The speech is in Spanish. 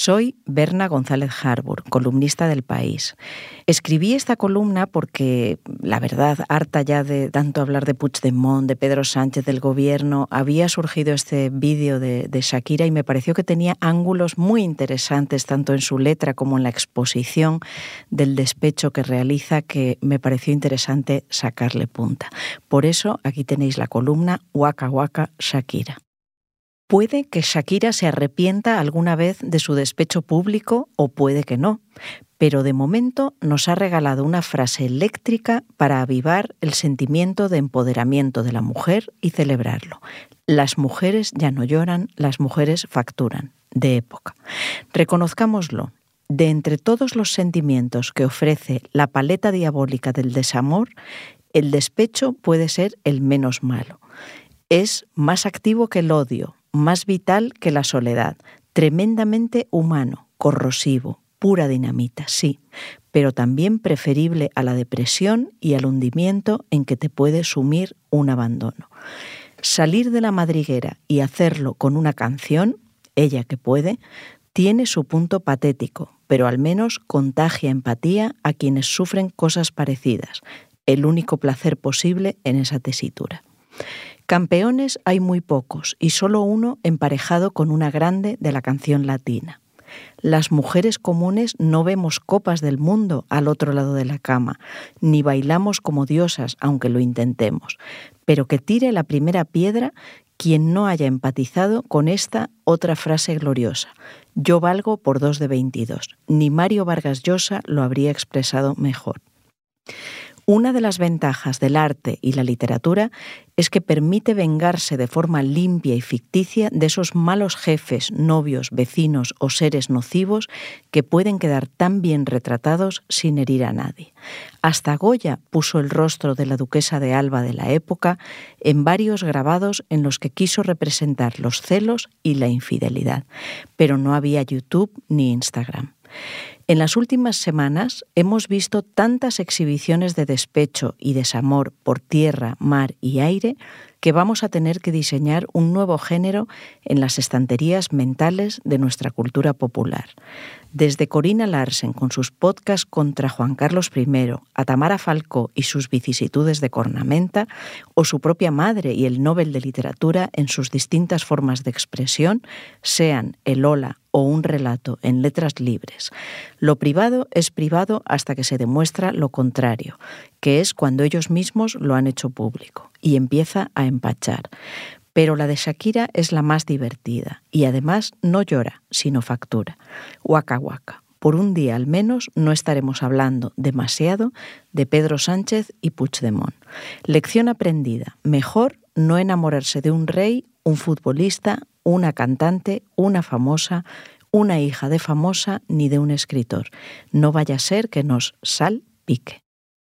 Soy Berna González Harbour, columnista del País. Escribí esta columna porque, la verdad, harta ya de tanto hablar de Puigdemont, de Pedro Sánchez, del gobierno, había surgido este vídeo de, de, Shakira y me pareció que tenía ángulos muy interesantes, tanto en su letra como en la exposición del despecho que realiza, que me pareció interesante sacarle punta. Por eso aquí tenéis la columna Waka Waka Shakira. Puede que Shakira se arrepienta alguna vez de su despecho público o puede que no, pero de momento nos ha regalado una frase eléctrica para avivar el sentimiento de empoderamiento de la mujer y celebrarlo. Las mujeres ya no lloran, las mujeres facturan, de época. Reconozcámoslo, de entre todos los sentimientos que ofrece la paleta diabólica del desamor, el despecho puede ser el menos malo. Es más activo que el odio, más vital que la soledad, tremendamente humano, corrosivo, pura dinamita, sí, pero también preferible a la depresión y al hundimiento en que te puede sumir un abandono. Salir de la madriguera y hacerlo con una canción, ella que puede, tiene su punto patético, pero al menos contagia empatía a quienes sufren cosas parecidas, el único placer posible en esa tesitura. Campeones hay muy pocos y solo uno emparejado con una grande de la canción latina. Las mujeres comunes no vemos copas del mundo al otro lado de la cama, ni bailamos como diosas, aunque lo intentemos. Pero que tire la primera piedra quien no haya empatizado con esta otra frase gloriosa. Yo valgo por dos de 22. Ni Mario Vargas Llosa lo habría expresado mejor. Una de las ventajas del arte y la literatura es que permite vengarse de forma limpia y ficticia de esos malos jefes, novios, vecinos o seres nocivos que pueden quedar tan bien retratados sin herir a nadie. Hasta Goya puso el rostro de la duquesa de Alba de la época en varios grabados en los que quiso representar los celos y la infidelidad, pero no había YouTube ni Instagram. En las últimas semanas hemos visto tantas exhibiciones de despecho y desamor por tierra, mar y aire que vamos a tener que diseñar un nuevo género en las estanterías mentales de nuestra cultura popular. Desde Corina Larsen con sus podcasts contra Juan Carlos I, a Tamara Falcó y sus vicisitudes de cornamenta, o su propia madre y el Nobel de Literatura en sus distintas formas de expresión, sean el hola o un relato en letras libres. Lo privado es privado hasta que se demuestra lo contrario, que es cuando ellos mismos lo han hecho público, y empieza a empachar. Pero la de Shakira es la más divertida y además no llora, sino factura. Waka waka. Por un día al menos no estaremos hablando demasiado de Pedro Sánchez y Puigdemont. Lección aprendida. Mejor no enamorarse de un rey, un futbolista, una cantante, una famosa, una hija de famosa ni de un escritor. No vaya a ser que nos salpique.